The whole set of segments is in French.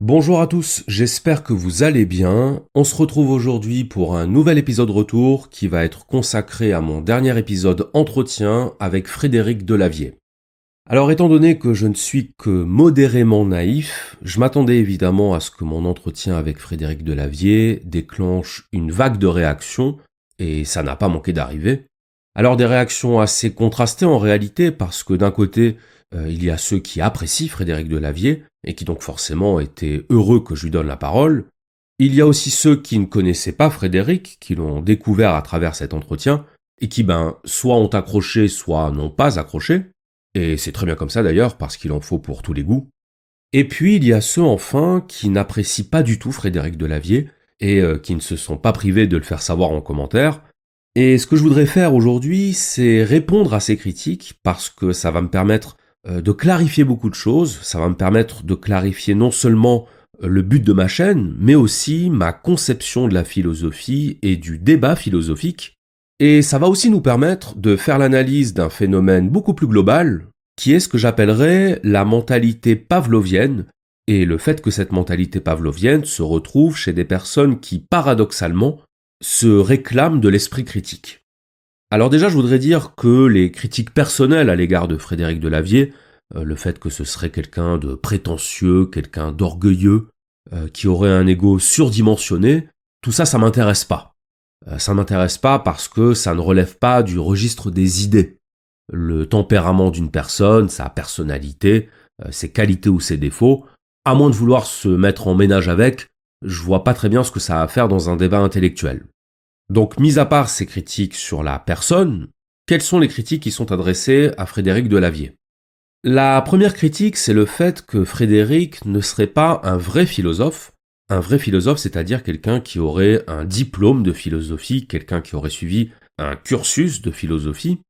Bonjour à tous, j'espère que vous allez bien. On se retrouve aujourd'hui pour un nouvel épisode retour qui va être consacré à mon dernier épisode entretien avec Frédéric Delavier. Alors étant donné que je ne suis que modérément naïf, je m'attendais évidemment à ce que mon entretien avec Frédéric Delavier déclenche une vague de réactions, et ça n'a pas manqué d'arriver. Alors des réactions assez contrastées en réalité, parce que d'un côté, euh, il y a ceux qui apprécient Frédéric Delavier, et qui donc forcément étaient heureux que je lui donne la parole. Il y a aussi ceux qui ne connaissaient pas Frédéric, qui l'ont découvert à travers cet entretien, et qui, ben, soit ont accroché, soit n'ont pas accroché. Et c'est très bien comme ça d'ailleurs, parce qu'il en faut pour tous les goûts. Et puis il y a ceux enfin qui n'apprécient pas du tout Frédéric Delavier, et euh, qui ne se sont pas privés de le faire savoir en commentaire. Et ce que je voudrais faire aujourd'hui, c'est répondre à ces critiques, parce que ça va me permettre de clarifier beaucoup de choses. Ça va me permettre de clarifier non seulement euh, le but de ma chaîne, mais aussi ma conception de la philosophie et du débat philosophique. Et ça va aussi nous permettre de faire l'analyse d'un phénomène beaucoup plus global, qui est ce que j'appellerais la mentalité pavlovienne, et le fait que cette mentalité pavlovienne se retrouve chez des personnes qui, paradoxalement, se réclament de l'esprit critique. Alors déjà, je voudrais dire que les critiques personnelles à l'égard de Frédéric Delavier, euh, le fait que ce serait quelqu'un de prétentieux, quelqu'un d'orgueilleux, euh, qui aurait un ego surdimensionné, tout ça, ça m'intéresse pas. Euh, ça m'intéresse pas parce que ça ne relève pas du registre des idées. Le tempérament d'une personne, sa personnalité, ses qualités ou ses défauts, à moins de vouloir se mettre en ménage avec, je vois pas très bien ce que ça a à faire dans un débat intellectuel. Donc, mis à part ces critiques sur la personne, quelles sont les critiques qui sont adressées à Frédéric Delavier? La première critique, c'est le fait que Frédéric ne serait pas un vrai philosophe. Un vrai philosophe, c'est-à-dire quelqu'un qui aurait un diplôme de philosophie, quelqu'un qui aurait suivi un cursus de philosophie.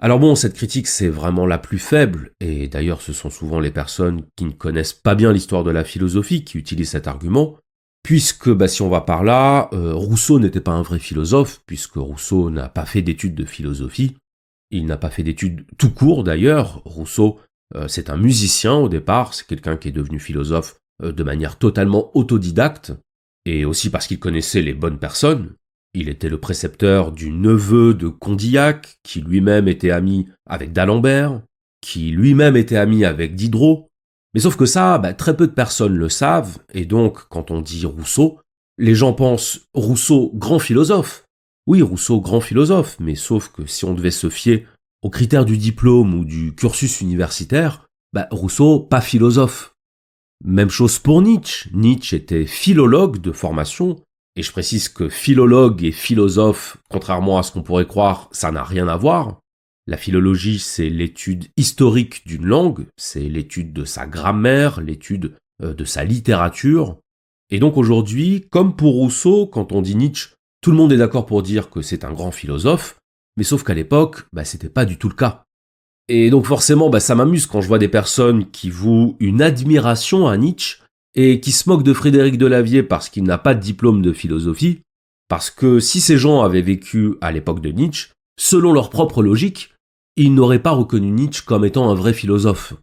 Alors bon, cette critique, c'est vraiment la plus faible, et d'ailleurs ce sont souvent les personnes qui ne connaissent pas bien l'histoire de la philosophie qui utilisent cet argument, puisque bah, si on va par là, euh, Rousseau n'était pas un vrai philosophe, puisque Rousseau n'a pas fait d'études de philosophie, il n'a pas fait d'études tout court d'ailleurs, Rousseau euh, c'est un musicien au départ, c'est quelqu'un qui est devenu philosophe euh, de manière totalement autodidacte, et aussi parce qu'il connaissait les bonnes personnes, il était le précepteur du neveu de Condillac, qui lui-même était ami avec d'Alembert, qui lui-même était ami avec Diderot, mais sauf que ça, bah, très peu de personnes le savent, et donc quand on dit Rousseau, les gens pensent Rousseau grand philosophe. Oui, Rousseau grand philosophe, mais sauf que si on devait se fier aux critères du diplôme ou du cursus universitaire, bah, Rousseau pas philosophe. Même chose pour Nietzsche. Nietzsche était philologue de formation, et je précise que philologue et philosophe, contrairement à ce qu'on pourrait croire, ça n'a rien à voir. La philologie, c'est l'étude historique d'une langue, c'est l'étude de sa grammaire, l'étude euh, de sa littérature. Et donc aujourd'hui, comme pour Rousseau, quand on dit Nietzsche, tout le monde est d'accord pour dire que c'est un grand philosophe, mais sauf qu'à l'époque, bah, c'était pas du tout le cas. Et donc forcément, bah, ça m'amuse quand je vois des personnes qui vouent une admiration à Nietzsche et qui se moquent de Frédéric Delavier parce qu'il n'a pas de diplôme de philosophie, parce que si ces gens avaient vécu à l'époque de Nietzsche, selon leur propre logique, il n'aurait pas reconnu Nietzsche comme étant un vrai philosophe.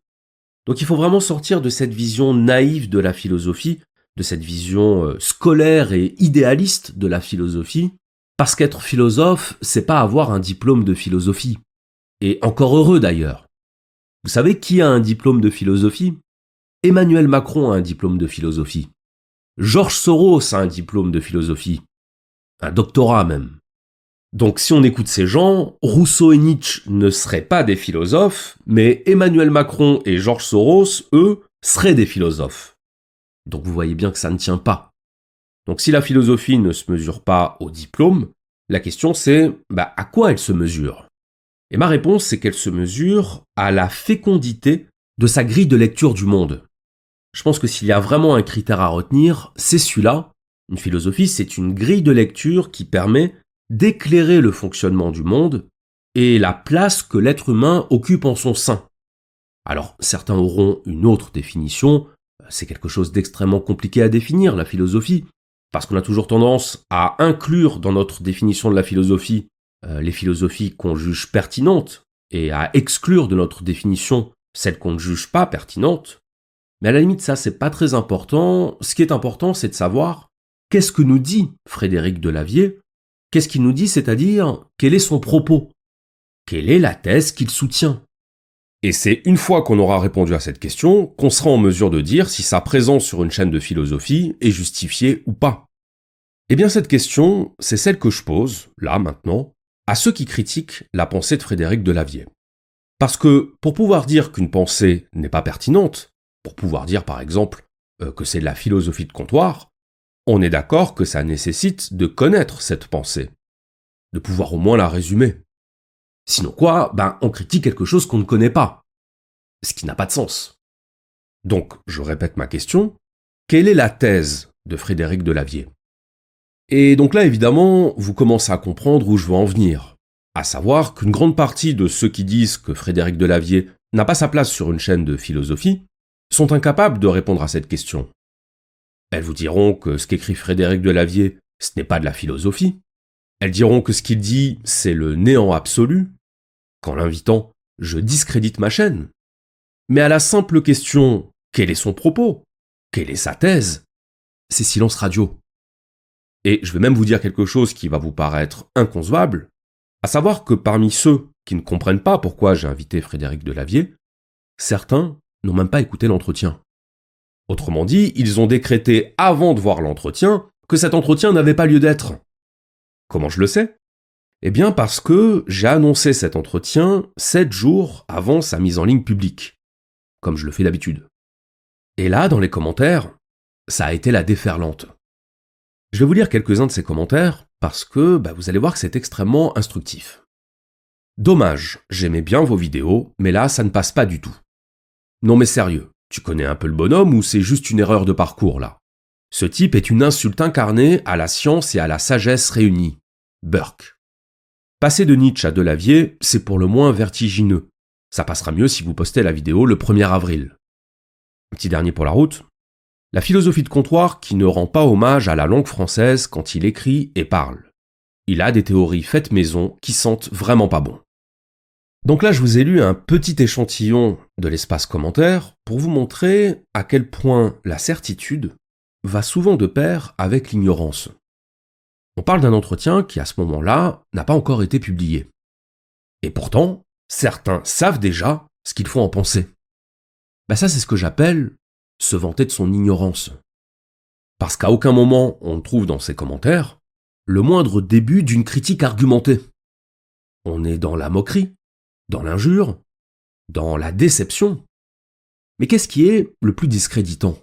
Donc il faut vraiment sortir de cette vision naïve de la philosophie, de cette vision euh, scolaire et idéaliste de la philosophie, parce qu'être philosophe, c'est pas avoir un diplôme de philosophie. Et encore heureux d'ailleurs. Vous savez qui a un diplôme de philosophie? Emmanuel Macron a un diplôme de philosophie. Georges Soros a un diplôme de philosophie. Un doctorat même. Donc si on écoute ces gens, Rousseau et Nietzsche ne seraient pas des philosophes, mais Emmanuel Macron et Georges Soros, eux, seraient des philosophes. Donc vous voyez bien que ça ne tient pas. Donc si la philosophie ne se mesure pas au diplôme, la question c'est bah, à quoi elle se mesure? Et ma réponse c'est qu'elle se mesure à la fécondité de sa grille de lecture du monde. Je pense que s'il y a vraiment un critère à retenir, c'est celui-là. Une philosophie, c'est une grille de lecture qui permet d'éclairer le fonctionnement du monde et la place que l'être humain occupe en son sein. Alors, certains auront une autre définition, c'est quelque chose d'extrêmement compliqué à définir, la philosophie, parce qu'on a toujours tendance à inclure dans notre définition de la philosophie euh, les philosophies qu'on juge pertinentes, et à exclure de notre définition celles qu'on ne juge pas pertinentes. Mais à la limite, ça, c'est pas très important. Ce qui est important, c'est de savoir qu'est-ce que nous dit Frédéric Delavier Qu'est-ce qu'il nous dit, c'est-à-dire quel est son propos? Quelle est la thèse qu'il soutient? Et c'est une fois qu'on aura répondu à cette question qu'on sera en mesure de dire si sa présence sur une chaîne de philosophie est justifiée ou pas. Eh bien cette question, c'est celle que je pose, là maintenant, à ceux qui critiquent la pensée de Frédéric Delavier. Parce que pour pouvoir dire qu'une pensée n'est pas pertinente, pour pouvoir dire par exemple euh, que c'est de la philosophie de comptoir, on est d'accord que ça nécessite de connaître cette pensée, de pouvoir au moins la résumer. Sinon quoi, ben on critique quelque chose qu'on ne connaît pas, ce qui n'a pas de sens. Donc, je répète ma question, quelle est la thèse de Frédéric Delavier? Et donc là, évidemment, vous commencez à comprendre où je veux en venir, à savoir qu'une grande partie de ceux qui disent que Frédéric Delavier n'a pas sa place sur une chaîne de philosophie sont incapables de répondre à cette question. Elles vous diront que ce qu'écrit Frédéric Delavier, ce n'est pas de la philosophie. Elles diront que ce qu'il dit, c'est le néant absolu. Qu'en l'invitant, je discrédite ma chaîne. Mais à la simple question quel est son propos? Quelle est sa thèse? C'est silence radio. Et je vais même vous dire quelque chose qui va vous paraître inconcevable, à savoir que parmi ceux qui ne comprennent pas pourquoi j'ai invité Frédéric Delavier, certains n'ont même pas écouté l'entretien. Autrement dit, ils ont décrété avant de voir l'entretien que cet entretien n'avait pas lieu d'être. Comment je le sais? Eh bien parce que j'ai annoncé cet entretien sept jours avant sa mise en ligne publique, comme je le fais d'habitude. Et là, dans les commentaires, ça a été la déferlante. Je vais vous lire quelques-uns de ces commentaires parce que bah, vous allez voir que c'est extrêmement instructif. Dommage, j'aimais bien vos vidéos, mais là, ça ne passe pas du tout. Non mais sérieux, tu connais un peu le bonhomme ou c'est juste une erreur de parcours là? Ce type est une insulte incarnée à la science et à la sagesse réunies. Burke. Passer de Nietzsche à Delavier, c'est pour le moins vertigineux. Ça passera mieux si vous postez la vidéo le 1er avril. petit dernier pour la route. La philosophie de comptoir qui ne rend pas hommage à la langue française quand il écrit et parle. Il a des théories faites maison qui sentent vraiment pas bon. Donc là, je vous ai lu un petit échantillon de l'espace commentaire pour vous montrer à quel point la certitude va souvent de pair avec l'ignorance. On parle d'un entretien qui, à ce moment-là, n'a pas encore été publié. Et pourtant, certains savent déjà ce qu'il faut en penser. Ben ça, c'est ce que j'appelle se vanter de son ignorance. Parce qu'à aucun moment on trouve dans ces commentaires le moindre début d'une critique argumentée. On est dans la moquerie, dans l'injure, dans la déception. Mais qu'est-ce qui est le plus discréditant?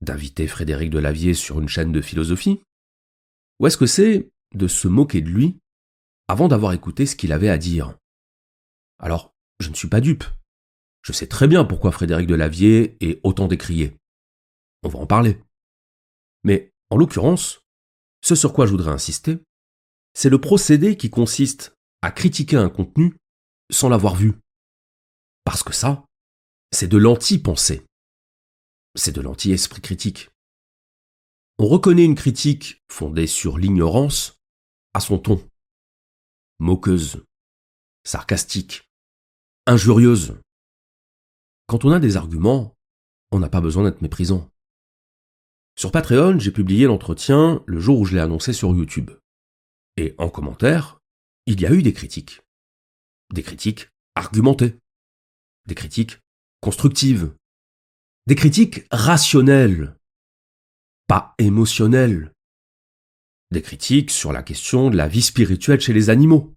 D'inviter Frédéric Delavier sur une chaîne de philosophie? Ou est-ce que c'est de se moquer de lui avant d'avoir écouté ce qu'il avait à dire? Alors, je ne suis pas dupe. Je sais très bien pourquoi Frédéric Delavier est autant décrié. On va en parler. Mais, en l'occurrence, ce sur quoi je voudrais insister, c'est le procédé qui consiste à critiquer un contenu sans l'avoir vu. Parce que ça, c'est de l'anti-pensée. C'est de l'anti-esprit critique. On reconnaît une critique fondée sur l'ignorance à son ton. Moqueuse, sarcastique, injurieuse. Quand on a des arguments, on n'a pas besoin d'être méprisant. Sur Patreon, j'ai publié l'entretien le jour où je l'ai annoncé sur YouTube. Et en commentaire, il y a eu des critiques des critiques argumentées, des critiques constructives, des critiques rationnelles, pas émotionnelles, des critiques sur la question de la vie spirituelle chez les animaux,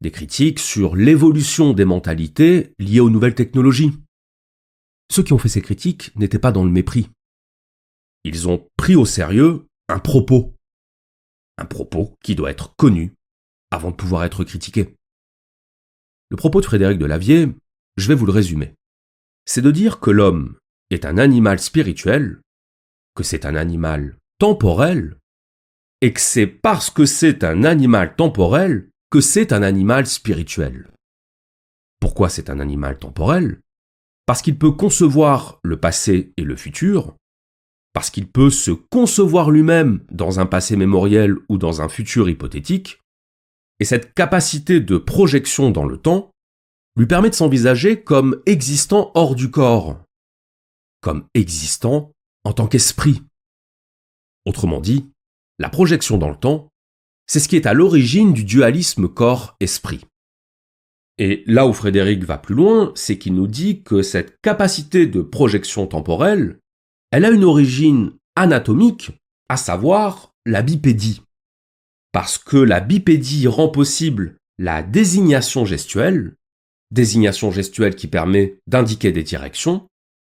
des critiques sur l'évolution des mentalités liées aux nouvelles technologies. Ceux qui ont fait ces critiques n'étaient pas dans le mépris. Ils ont pris au sérieux un propos. Un propos qui doit être connu avant de pouvoir être critiqué. Le propos de Frédéric Delavier, je vais vous le résumer. C'est de dire que l'homme est un animal spirituel, que c'est un animal temporel, et que c'est parce que c'est un animal temporel que c'est un animal spirituel. Pourquoi c'est un animal temporel? Parce qu'il peut concevoir le passé et le futur, parce qu'il peut se concevoir lui-même dans un passé mémoriel ou dans un futur hypothétique, et cette capacité de projection dans le temps lui permet de s'envisager comme existant hors du corps, comme existant en tant qu'esprit. Autrement dit, la projection dans le temps, c'est ce qui est à l'origine du dualisme corps-esprit. Et là où Frédéric va plus loin, c'est qu'il nous dit que cette capacité de projection temporelle, elle a une origine anatomique, à savoir la bipédie. Parce que la bipédie rend possible la désignation gestuelle, désignation gestuelle qui permet d'indiquer des directions,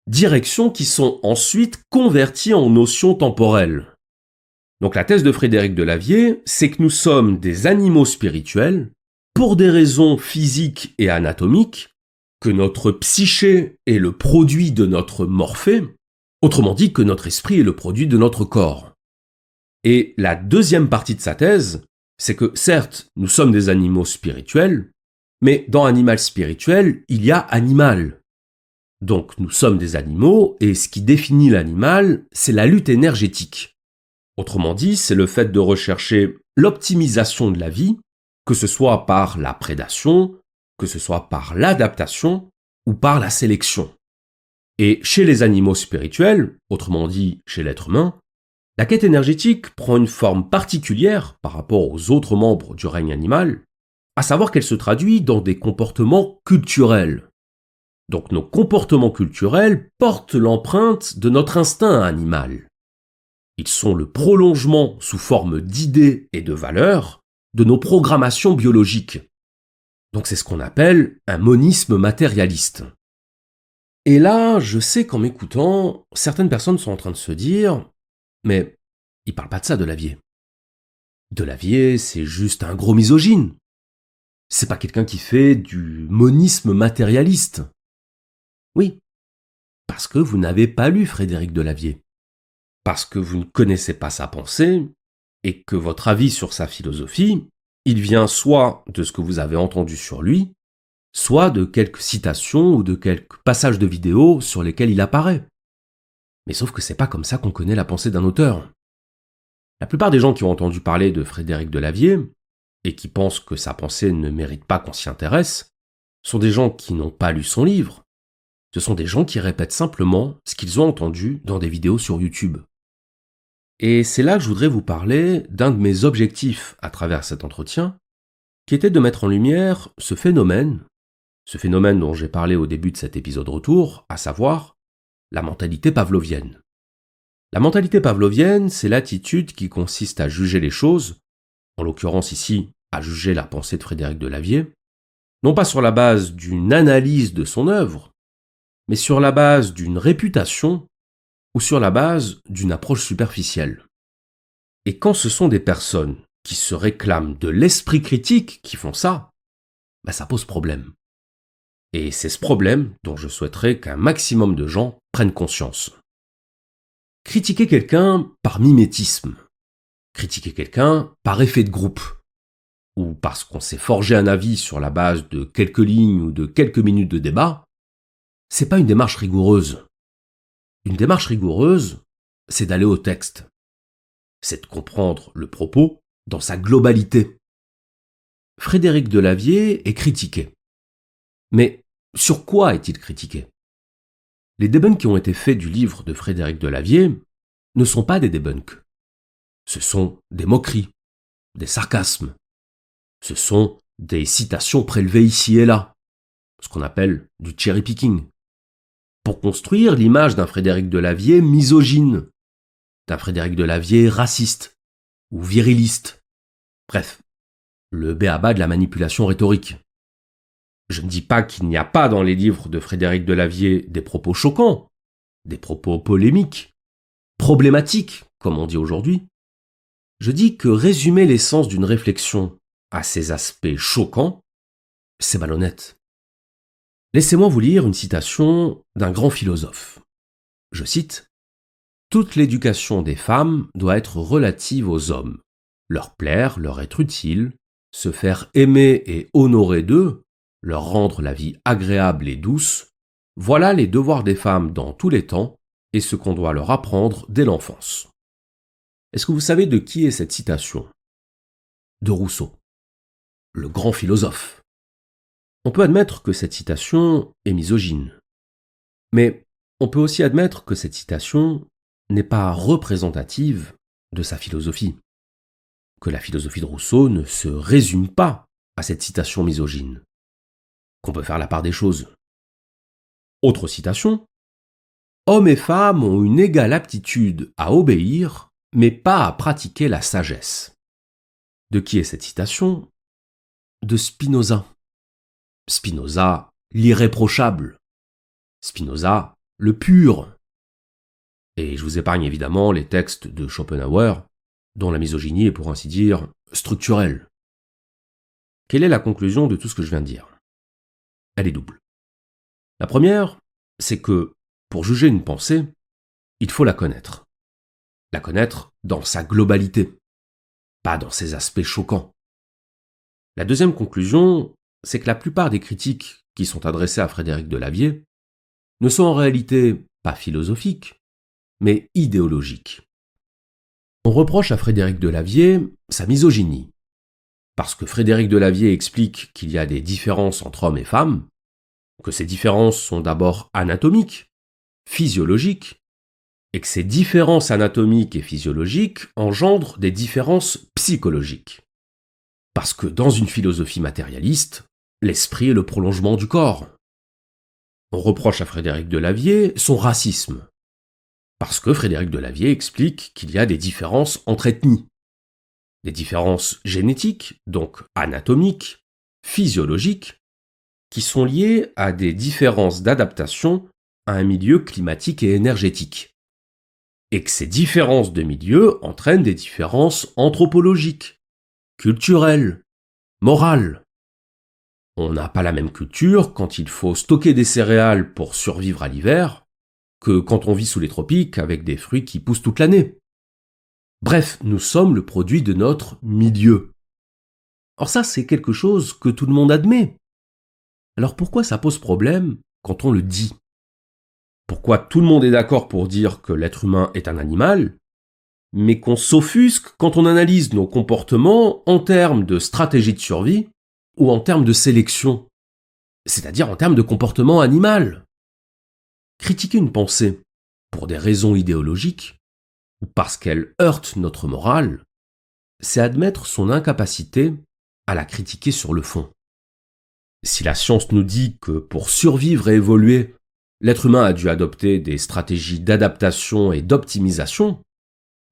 directions qui sont ensuite converties en notions temporelles. Donc la thèse de Frédéric Delavier, c'est que nous sommes des animaux spirituels pour des raisons physiques et anatomiques, que notre psyché est le produit de notre morphée, autrement dit que notre esprit est le produit de notre corps. Et la deuxième partie de sa thèse, c'est que certes, nous sommes des animaux spirituels, mais dans animal spirituel, il y a animal. Donc nous sommes des animaux, et ce qui définit l'animal, c'est la lutte énergétique. Autrement dit, c'est le fait de rechercher l'optimisation de la vie, que ce soit par la prédation, que ce soit par l'adaptation ou par la sélection. Et chez les animaux spirituels, autrement dit chez l'être humain, la quête énergétique prend une forme particulière par rapport aux autres membres du règne animal, à savoir qu'elle se traduit dans des comportements culturels. Donc nos comportements culturels portent l'empreinte de notre instinct animal. Ils sont le prolongement sous forme d'idées et de valeurs de nos programmations biologiques. Donc c'est ce qu'on appelle un monisme matérialiste. Et là, je sais qu'en m'écoutant, certaines personnes sont en train de se dire Mais il parle pas de ça, de Lavier. De Lavier, c'est juste un gros misogyne. C'est pas quelqu'un qui fait du monisme matérialiste. Oui, parce que vous n'avez pas lu Frédéric Delavier parce que vous ne connaissez pas sa pensée et que votre avis sur sa philosophie, il vient soit de ce que vous avez entendu sur lui, soit de quelques citations ou de quelques passages de vidéos sur lesquels il apparaît. Mais sauf que c'est pas comme ça qu'on connaît la pensée d'un auteur. La plupart des gens qui ont entendu parler de Frédéric Delavier, et qui pensent que sa pensée ne mérite pas qu'on s'y intéresse, sont des gens qui n'ont pas lu son livre. Ce sont des gens qui répètent simplement ce qu'ils ont entendu dans des vidéos sur YouTube. Et c'est là que je voudrais vous parler d'un de mes objectifs à travers cet entretien, qui était de mettre en lumière ce phénomène, ce phénomène dont j'ai parlé au début de cet épisode retour, à savoir la mentalité pavlovienne. La mentalité pavlovienne, c'est l'attitude qui consiste à juger les choses, en l'occurrence ici à juger la pensée de Frédéric Delavier, non pas sur la base d'une analyse de son œuvre, mais sur la base d'une réputation ou sur la base d'une approche superficielle. Et quand ce sont des personnes qui se réclament de l'esprit critique qui font ça, bah ça pose problème. Et c'est ce problème dont je souhaiterais qu'un maximum de gens prennent conscience. Critiquer quelqu'un par mimétisme, critiquer quelqu'un par effet de groupe, ou parce qu'on s'est forgé un avis sur la base de quelques lignes ou de quelques minutes de débat, c'est pas une démarche rigoureuse. Une démarche rigoureuse, c'est d'aller au texte. C'est de comprendre le propos dans sa globalité. Frédéric Delavier est critiqué. Mais sur quoi est-il critiqué? Les debunks qui ont été faits du livre de Frédéric Delavier ne sont pas des debunks. Ce sont des moqueries, des sarcasmes. Ce sont des citations prélevées ici et là, ce qu'on appelle du cherry picking pour construire l'image d'un Frédéric Delavier misogyne, d'un Frédéric Delavier raciste ou viriliste. Bref, le béaba de la manipulation rhétorique. Je ne dis pas qu'il n'y a pas dans les livres de Frédéric Delavier des propos choquants, des propos polémiques, problématiques, comme on dit aujourd'hui. Je dis que résumer l'essence d'une réflexion à ces aspects choquants, c'est malhonnête. Laissez-moi vous lire une citation d'un grand philosophe. Je cite Toute l'éducation des femmes doit être relative aux hommes, leur plaire, leur être utile, se faire aimer et honorer d'eux, leur rendre la vie agréable et douce, voilà les devoirs des femmes dans tous les temps et ce qu'on doit leur apprendre dès l'enfance. Est-ce que vous savez de qui est cette citation? De Rousseau, le grand philosophe. On peut admettre que cette citation est misogyne. Mais on peut aussi admettre que cette citation n'est pas représentative de sa philosophie, que la philosophie de Rousseau ne se résume pas à cette citation misogyne, qu'on peut faire la part des choses. Autre citation. Hommes et femmes ont une égale aptitude à obéir, mais pas à pratiquer la sagesse. De qui est cette citation? De Spinoza. Spinoza, l'irréprochable. Spinoza, le pur. Et je vous épargne évidemment les textes de Schopenhauer, dont la misogynie est pour ainsi dire structurelle. Quelle est la conclusion de tout ce que je viens de dire? Elle est double. La première, c'est que, pour juger une pensée, il faut la connaître. La connaître dans sa globalité, pas dans ses aspects choquants. La deuxième conclusion, c'est que la plupart des critiques qui sont adressées à Frédéric Delavier ne sont en réalité pas philosophiques, mais idéologiques. On reproche à Frédéric Delavier sa misogynie, parce que Frédéric Delavier explique qu'il y a des différences entre hommes et femmes, que ces différences sont d'abord anatomiques, physiologiques, et que ces différences anatomiques et physiologiques engendrent des différences psychologiques. Parce que dans une philosophie matérialiste, l'esprit est le prolongement du corps. On reproche à Frédéric Delavier son racisme, parce que Frédéric Delavier explique qu'il y a des différences entre ethnies, des différences génétiques, donc anatomiques, physiologiques, qui sont liées à des différences d'adaptation à un milieu climatique et énergétique. Et que ces différences de milieu entraînent des différences anthropologiques, culturelles, morales. On n'a pas la même culture quand il faut stocker des céréales pour survivre à l'hiver que quand on vit sous les tropiques avec des fruits qui poussent toute l'année. Bref, nous sommes le produit de notre milieu. Or ça, c'est quelque chose que tout le monde admet. Alors pourquoi ça pose problème quand on le dit? Pourquoi tout le monde est d'accord pour dire que l'être humain est un animal, mais qu'on s'offusque quand on analyse nos comportements en termes de stratégie de survie ou en termes de sélection, c'est-à-dire en termes de comportement animal? Critiquer une pensée pour des raisons idéologiques ou parce qu'elle heurte notre morale, c'est admettre son incapacité à la critiquer sur le fond. Si la science nous dit que pour survivre et évoluer, l'être humain a dû adopter des stratégies d'adaptation et d'optimisation,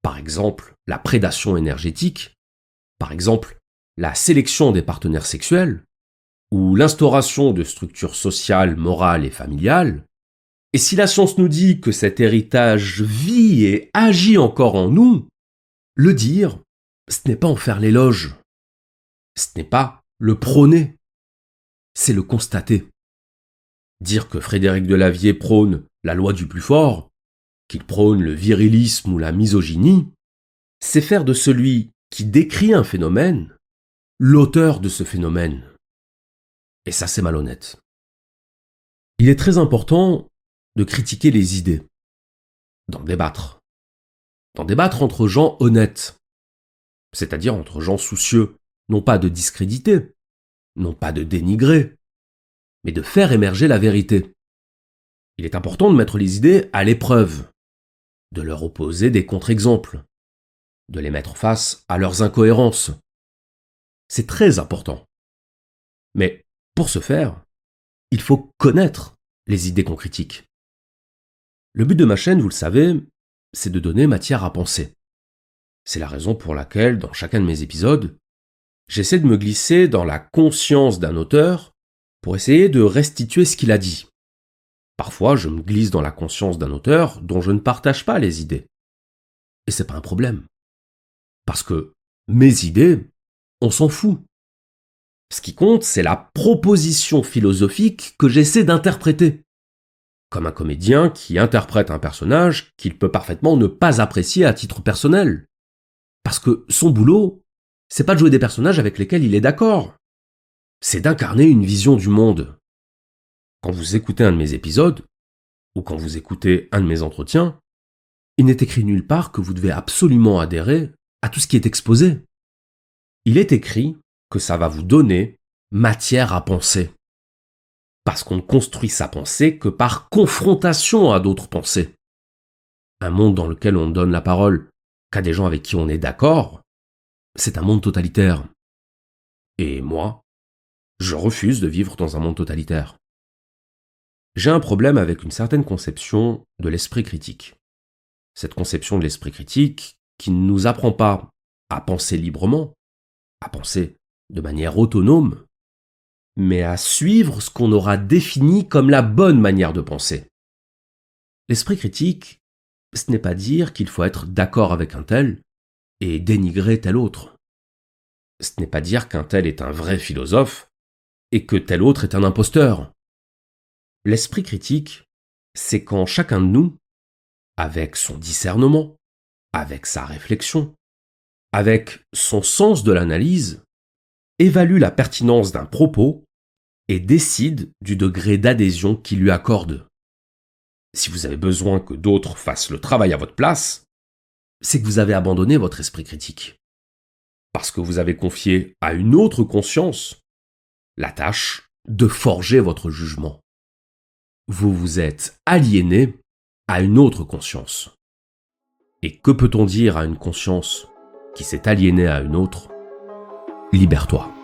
par exemple la prédation énergétique, par exemple la sélection des partenaires sexuels, ou l'instauration de structures sociales, morales et familiales, et si la science nous dit que cet héritage vit et agit encore en nous, le dire, ce n'est pas en faire l'éloge, ce n'est pas le prôner, c'est le constater. Dire que Frédéric Delavier prône la loi du plus fort, qu'il prône le virilisme ou la misogynie, c'est faire de celui qui décrit un phénomène l'auteur de ce phénomène. Et ça, c'est malhonnête. Il est très important de critiquer les idées, d'en débattre, d'en débattre entre gens honnêtes, c'est-à-dire entre gens soucieux, non pas de discréditer, non pas de dénigrer, mais de faire émerger la vérité. Il est important de mettre les idées à l'épreuve, de leur opposer des contre-exemples, de les mettre face à leurs incohérences. C'est très important. Mais pour ce faire, il faut connaître les idées qu'on critique. Le but de ma chaîne, vous le savez, c'est de donner matière à penser. C'est la raison pour laquelle, dans chacun de mes épisodes, j'essaie de me glisser dans la conscience d'un auteur pour essayer de restituer ce qu'il a dit. Parfois, je me glisse dans la conscience d'un auteur dont je ne partage pas les idées. Et c'est pas un problème. Parce que mes idées, on s'en fout. Ce qui compte, c'est la proposition philosophique que j'essaie d'interpréter. Comme un comédien qui interprète un personnage qu'il peut parfaitement ne pas apprécier à titre personnel. Parce que son boulot, c'est pas de jouer des personnages avec lesquels il est d'accord. C'est d'incarner une vision du monde. Quand vous écoutez un de mes épisodes, ou quand vous écoutez un de mes entretiens, il n'est écrit nulle part que vous devez absolument adhérer à tout ce qui est exposé. Il est écrit que ça va vous donner matière à penser. parce qu'on ne construit sa pensée que par confrontation à d'autres pensées. Un monde dans lequel on donne la parole qu'à des gens avec qui on est d'accord, c'est un monde totalitaire. Et moi, je refuse de vivre dans un monde totalitaire. J'ai un problème avec une certaine conception de l'esprit critique. Cette conception de l'esprit critique qui ne nous apprend pas à penser librement, à penser de manière autonome, mais à suivre ce qu'on aura défini comme la bonne manière de penser. L'esprit critique, ce n'est pas dire qu'il faut être d'accord avec un tel et dénigrer tel autre. Ce n'est pas dire qu'un tel est un vrai philosophe et que tel autre est un imposteur. L'esprit critique, c'est quand chacun de nous, avec son discernement, avec sa réflexion, avec son sens de l'analyse, évalue la pertinence d'un propos et décide du degré d'adhésion qu'il lui accorde. Si vous avez besoin que d'autres fassent le travail à votre place, c'est que vous avez abandonné votre esprit critique. Parce que vous avez confié à une autre conscience la tâche de forger votre jugement. Vous vous êtes aliéné à une autre conscience. Et que peut-on dire à une conscience qui s'est aliénée à une autre? Libère-toi.